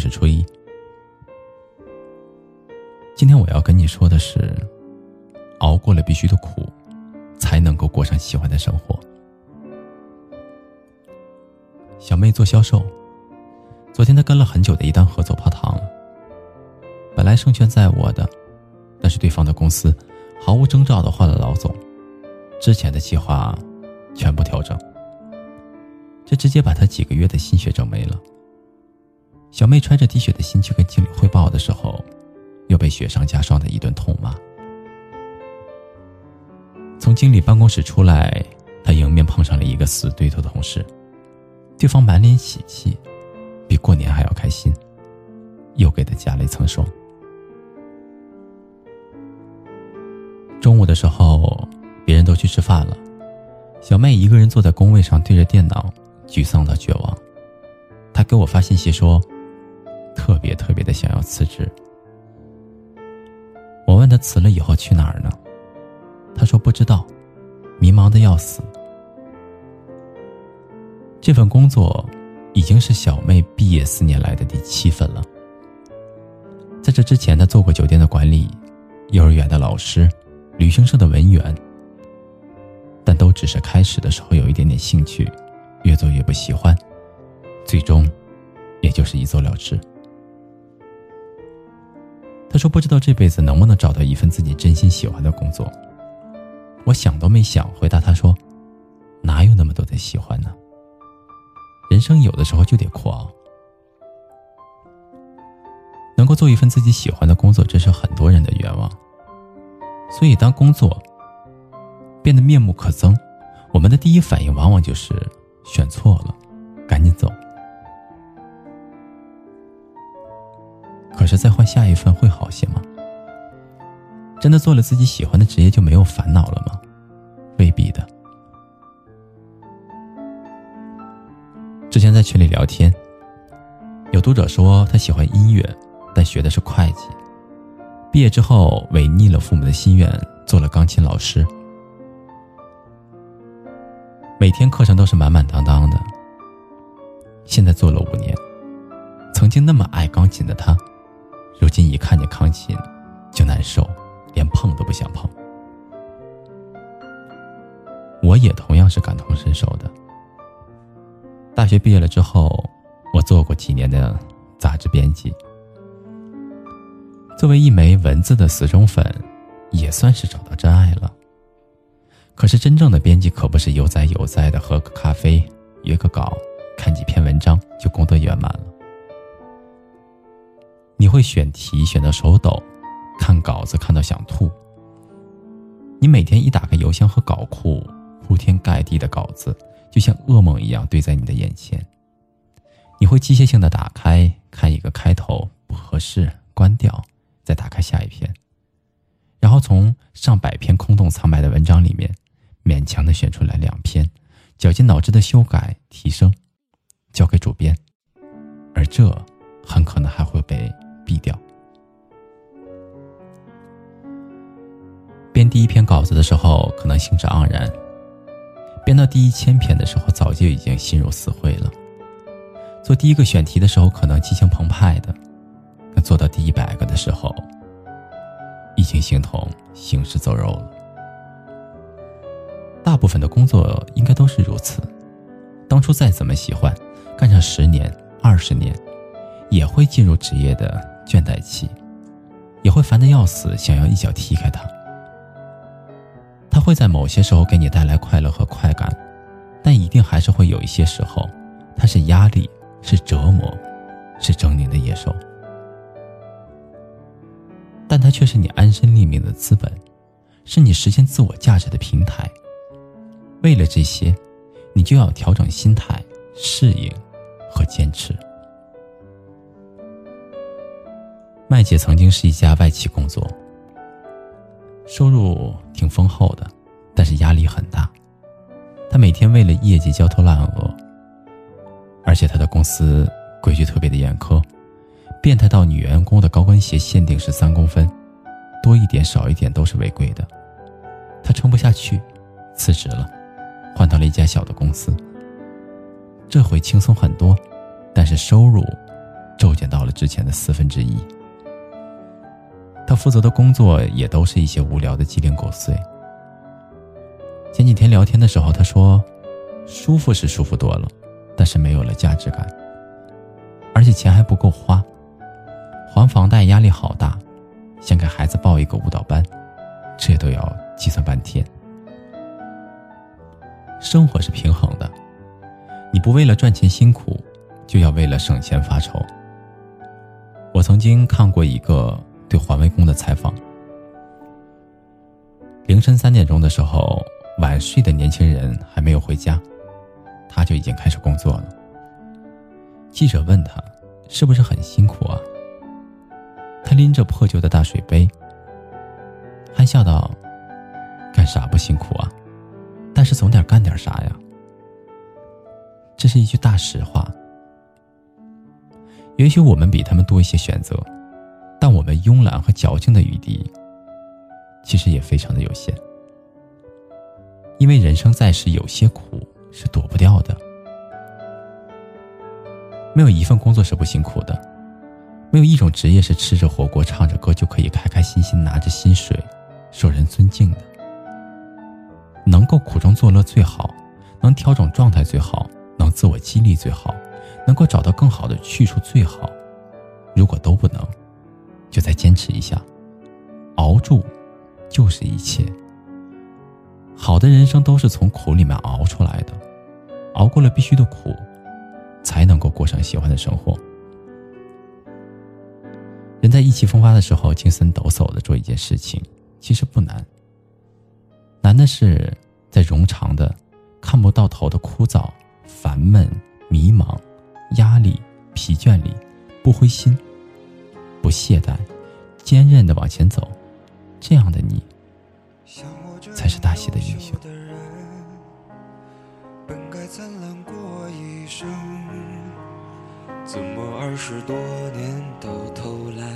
是初一。今天我要跟你说的是，熬过了必须的苦，才能够过上喜欢的生活。小妹做销售，昨天她跟了很久的一单合作泡汤了。本来胜券在握的，但是对方的公司毫无征兆的换了老总，之前的计划全部调整，这直接把她几个月的心血整没了。小妹揣着滴血的心去跟经理汇报的时候。又被雪上加霜的一顿痛骂。从经理办公室出来，他迎面碰上了一个死对头的同事，对方满脸喜气，比过年还要开心，又给他加了一层霜。中午的时候，别人都去吃饭了，小妹一个人坐在工位上，对着电脑，沮丧到绝望。她给我发信息说，特别特别的想要辞职。我问他辞了以后去哪儿呢？他说不知道，迷茫的要死。这份工作已经是小妹毕业四年来的第七份了。在这之前，他做过酒店的管理、幼儿园的老师、旅行社的文员，但都只是开始的时候有一点点兴趣，越做越不喜欢，最终也就是一走了之。他说：“不知道这辈子能不能找到一份自己真心喜欢的工作。”我想都没想回答他说：“哪有那么多的喜欢呢？人生有的时候就得苦熬。能够做一份自己喜欢的工作，这是很多人的愿望。所以，当工作变得面目可憎，我们的第一反应往往就是选错了，赶紧走。”是再换下一份会好些吗？真的做了自己喜欢的职业就没有烦恼了吗？未必的。之前在群里聊天，有读者说他喜欢音乐，但学的是会计，毕业之后违逆了父母的心愿，做了钢琴老师，每天课程都是满满当当的。现在做了五年，曾经那么爱钢琴的他。如今一看见钢琴，就难受，连碰都不想碰。我也同样是感同身受的。大学毕业了之后，我做过几年的杂志编辑，作为一枚文字的死忠粉，也算是找到真爱了。可是真正的编辑可不是悠哉悠哉的喝个咖啡、约个稿、看几篇文章就功德圆满了。你会选题选到手抖，看稿子看到想吐。你每天一打开邮箱和稿库，铺天盖地的稿子就像噩梦一样堆在你的眼前。你会机械性的打开看一个开头不合适，关掉，再打开下一篇，然后从上百篇空洞苍白的文章里面，勉强的选出来两篇，绞尽脑汁的修改提升，交给主编，而这很可能还会被。毙掉。编第一篇稿子的时候，可能兴致盎然；编到第一千篇的时候，早就已经心如死灰了。做第一个选题的时候，可能激情澎湃的；可做到第一百个的时候，已经形同行尸走肉了。大部分的工作应该都是如此。当初再怎么喜欢，干上十年、二十年，也会进入职业的。倦怠期，也会烦得要死，想要一脚踢开它。它会在某些时候给你带来快乐和快感，但一定还是会有一些时候，它是压力，是折磨，是狰狞的野兽。但它却是你安身立命的资本，是你实现自我价值的平台。为了这些，你就要调整心态、适应和坚持。麦姐曾经是一家外企工作，收入挺丰厚的，但是压力很大。她每天为了业绩焦头烂额，而且她的公司规矩特别的严苛，变态到女员工的高跟鞋限定是三公分，多一点少一点都是违规的。她撑不下去，辞职了，换到了一家小的公司。这回轻松很多，但是收入骤减到了之前的四分之一。他负责的工作也都是一些无聊的鸡零狗碎。前几天聊天的时候，他说：“舒服是舒服多了，但是没有了价值感，而且钱还不够花，还房贷压力好大，想给孩子报一个舞蹈班，这都要计算半天。生活是平衡的，你不为了赚钱辛苦，就要为了省钱发愁。”我曾经看过一个对环卫工的采访，凌晨三点钟的时候。晚睡的年轻人还没有回家，他就已经开始工作了。记者问他：“是不是很辛苦啊？”他拎着破旧的大水杯，憨笑道：“干啥不辛苦啊？但是总得干点啥呀。”这是一句大实话。也许我们比他们多一些选择，但我们慵懒和矫情的余地，其实也非常的有限。因为人生在世，有些苦是躲不掉的。没有一份工作是不辛苦的，没有一种职业是吃着火锅、唱着歌就可以开开心心拿着薪水、受人尊敬的。能够苦中作乐最好，能调整状态最好，能自我激励最好，能够找到更好的去处最好。如果都不能，就再坚持一下，熬住，就是一切。好的人生都是从苦里面熬出来的，熬过了必须的苦，才能够过上喜欢的生活。人在意气风发的时候，精神抖擞的做一件事情，其实不难。难的是在冗长的、看不到头的枯燥、烦闷、迷茫、压力、疲倦里，不灰心、懈怠，坚韧的往前走。这样的你。才是大戏的英雄。本该灿烂过一生，怎么二十多年到头来，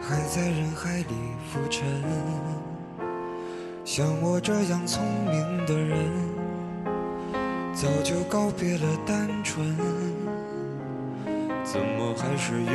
还在人海里浮沉？像我这样聪明的人，早就告别了单纯，怎么还是用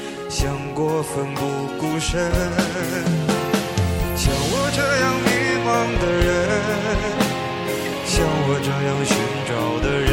想过奋不顾身？像我这样迷茫的人，像我这样寻找的人，